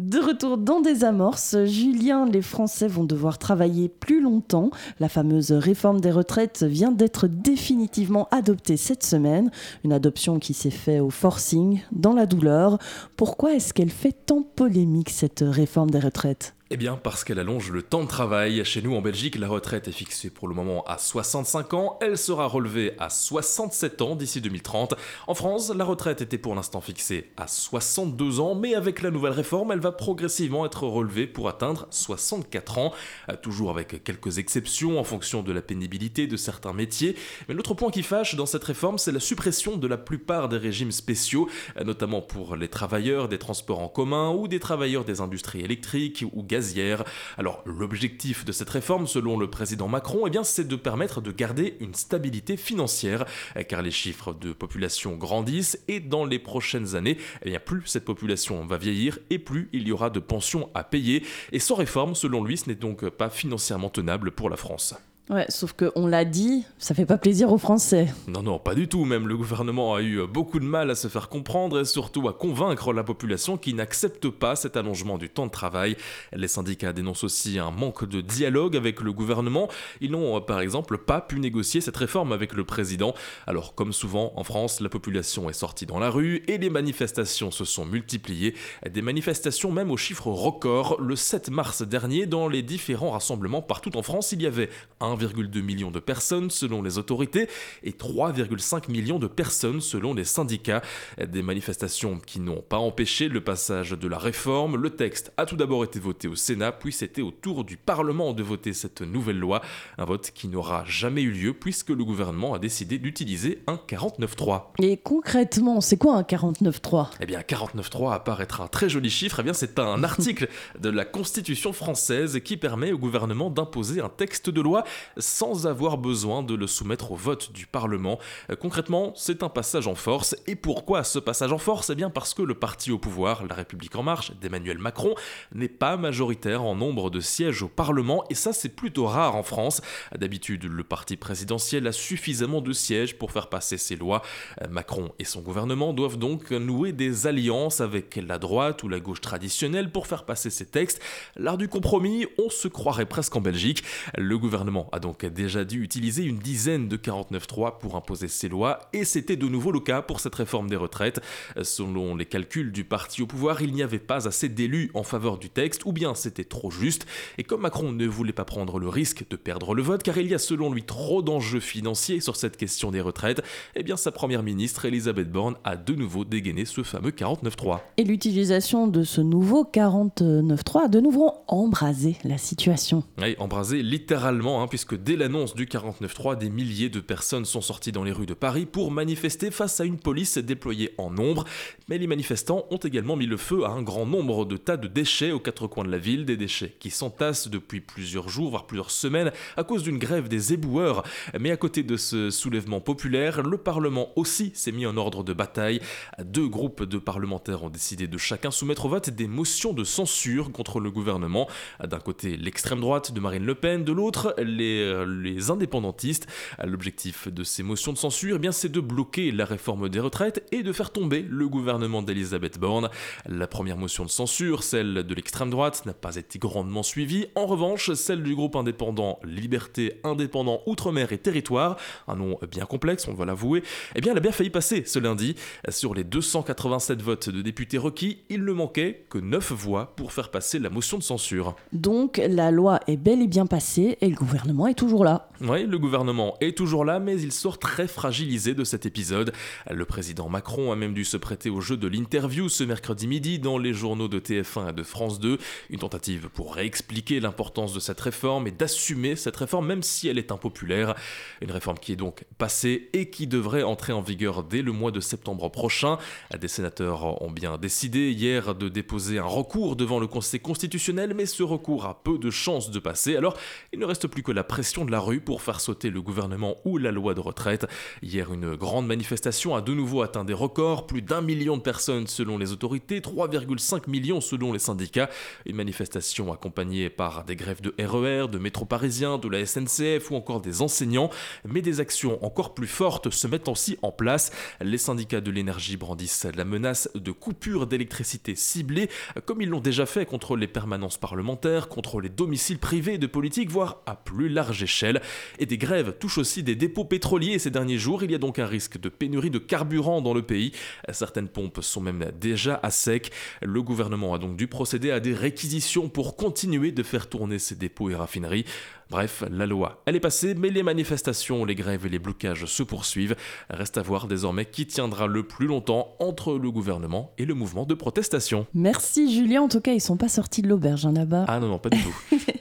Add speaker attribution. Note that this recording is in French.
Speaker 1: De retour dans des amorces, Julien, les Français vont devoir travailler plus longtemps. La fameuse réforme des retraites vient d'être définitivement adoptée cette semaine, une adoption qui s'est faite au forcing, dans la douleur. Pourquoi est-ce qu'elle fait tant polémique cette réforme des retraites?
Speaker 2: Eh bien, parce qu'elle allonge le temps de travail. Chez nous, en Belgique, la retraite est fixée pour le moment à 65 ans. Elle sera relevée à 67 ans d'ici 2030. En France, la retraite était pour l'instant fixée à 62 ans, mais avec la nouvelle réforme, elle va progressivement être relevée pour atteindre 64 ans. Euh, toujours avec quelques exceptions en fonction de la pénibilité de certains métiers. Mais l'autre point qui fâche dans cette réforme, c'est la suppression de la plupart des régimes spéciaux, euh, notamment pour les travailleurs des transports en commun ou des travailleurs des industries électriques ou alors l'objectif de cette réforme, selon le président Macron, eh bien, c'est de permettre de garder une stabilité financière, car les chiffres de population grandissent et dans les prochaines années, eh bien, plus cette population va vieillir et plus il y aura de pensions à payer. Et sans réforme, selon lui, ce n'est donc pas financièrement tenable pour la France.
Speaker 1: Ouais, sauf qu'on l'a dit, ça fait pas plaisir aux Français.
Speaker 2: Non, non, pas du tout. Même le gouvernement a eu beaucoup de mal à se faire comprendre et surtout à convaincre la population qui n'accepte pas cet allongement du temps de travail. Les syndicats dénoncent aussi un manque de dialogue avec le gouvernement. Ils n'ont par exemple pas pu négocier cette réforme avec le président. Alors, comme souvent en France, la population est sortie dans la rue et les manifestations se sont multipliées. Des manifestations même aux chiffres records. Le 7 mars dernier, dans les différents rassemblements partout en France, il y avait un 1,2 million de personnes selon les autorités et 3,5 millions de personnes selon les syndicats. Des manifestations qui n'ont pas empêché le passage de la réforme. Le texte a tout d'abord été voté au Sénat, puis c'était au tour du Parlement de voter cette nouvelle loi. Un vote qui n'aura jamais eu lieu puisque le gouvernement a décidé d'utiliser un 49.3.
Speaker 1: Et concrètement, c'est quoi un 49.3
Speaker 2: Eh bien, 49.3, à part être un très joli chiffre, eh bien, c'est un article de la Constitution française qui permet au gouvernement d'imposer un texte de loi sans avoir besoin de le soumettre au vote du Parlement. Euh, concrètement, c'est un passage en force. Et pourquoi ce passage en force? Eh bien parce que le parti au pouvoir, La République en marche, d'Emmanuel Macron, n'est pas majoritaire en nombre de sièges au Parlement, et ça c'est plutôt rare en France. D'habitude, le parti présidentiel a suffisamment de sièges pour faire passer ses lois. Euh, Macron et son gouvernement doivent donc nouer des alliances avec la droite ou la gauche traditionnelle pour faire passer ces textes. L'art du compromis, on se croirait presque en Belgique. Le gouvernement a donc déjà dû utiliser une dizaine de 49.3 pour imposer ses lois, et c'était de nouveau le cas pour cette réforme des retraites. Selon les calculs du parti au pouvoir, il n'y avait pas assez d'élus en faveur du texte, ou bien c'était trop juste, et comme Macron ne voulait pas prendre le risque de perdre le vote, car il y a selon lui trop d'enjeux financiers sur cette question des retraites, eh bien sa première ministre Elisabeth Borne a de nouveau dégainé ce fameux 49.3.
Speaker 1: Et l'utilisation de ce nouveau 49.3 a de nouveau embrasé la situation.
Speaker 2: Oui, embrasé littéralement, hein, puisque que dès l'annonce du 49.3, des milliers de personnes sont sorties dans les rues de Paris pour manifester face à une police déployée en nombre. Mais les manifestants ont également mis le feu à un grand nombre de tas de déchets aux quatre coins de la ville, des déchets qui s'entassent depuis plusieurs jours, voire plusieurs semaines, à cause d'une grève des éboueurs. Mais à côté de ce soulèvement populaire, le Parlement aussi s'est mis en ordre de bataille. Deux groupes de parlementaires ont décidé de chacun soumettre au vote des motions de censure contre le gouvernement. D'un côté, l'extrême droite de Marine Le Pen, de l'autre, les les, indépendantistes. L'objectif de ces motions de censure, eh c'est de bloquer la réforme des retraites et de faire tomber le gouvernement d'Elisabeth Borne. La première motion de censure, celle de l'extrême droite, n'a pas été grandement suivie. En revanche, celle du groupe indépendant Liberté, Indépendant, Outre-mer et Territoire, un nom bien complexe, on va l'avouer, eh bien, elle a bien failli passer ce lundi. Sur les 287 votes de députés requis, il ne manquait que 9 voix pour faire passer la motion de censure.
Speaker 1: Donc, la loi est bel et bien passée et le gouvernement est toujours là.
Speaker 2: Oui, le gouvernement est toujours là, mais il sort très fragilisé de cet épisode. Le président Macron a même dû se prêter au jeu de l'interview ce mercredi midi dans les journaux de TF1 et de France 2, une tentative pour réexpliquer l'importance de cette réforme et d'assumer cette réforme même si elle est impopulaire. Une réforme qui est donc passée et qui devrait entrer en vigueur dès le mois de septembre prochain. Des sénateurs ont bien décidé hier de déposer un recours devant le Conseil constitutionnel, mais ce recours a peu de chances de passer, alors il ne reste plus que la pression de la rue pour faire sauter le gouvernement ou la loi de retraite. Hier, une grande manifestation a de nouveau atteint des records, plus d'un million de personnes selon les autorités, 3,5 millions selon les syndicats. Une manifestation accompagnée par des grèves de RER, e de métro parisien, de la SNCF ou encore des enseignants. Mais des actions encore plus fortes se mettent aussi en place. Les syndicats de l'énergie brandissent la menace de coupures d'électricité ciblées, comme ils l'ont déjà fait contre les permanences parlementaires, contre les domiciles privés de politique, voire à plus large échelle. Et des grèves touchent aussi des dépôts pétroliers ces derniers jours. Il y a donc un risque de pénurie de carburant dans le pays. Certaines pompes sont même déjà à sec. Le gouvernement a donc dû procéder à des réquisitions pour continuer de faire tourner ces dépôts et raffineries. Bref, la loi, elle est passée, mais les manifestations, les grèves et les blocages se poursuivent. Reste à voir désormais qui tiendra le plus longtemps entre le gouvernement et le mouvement de protestation.
Speaker 1: Merci Julien, en tout cas ils sont pas sortis de l'auberge, hein, là-bas.
Speaker 2: Ah non, non, pas du tout.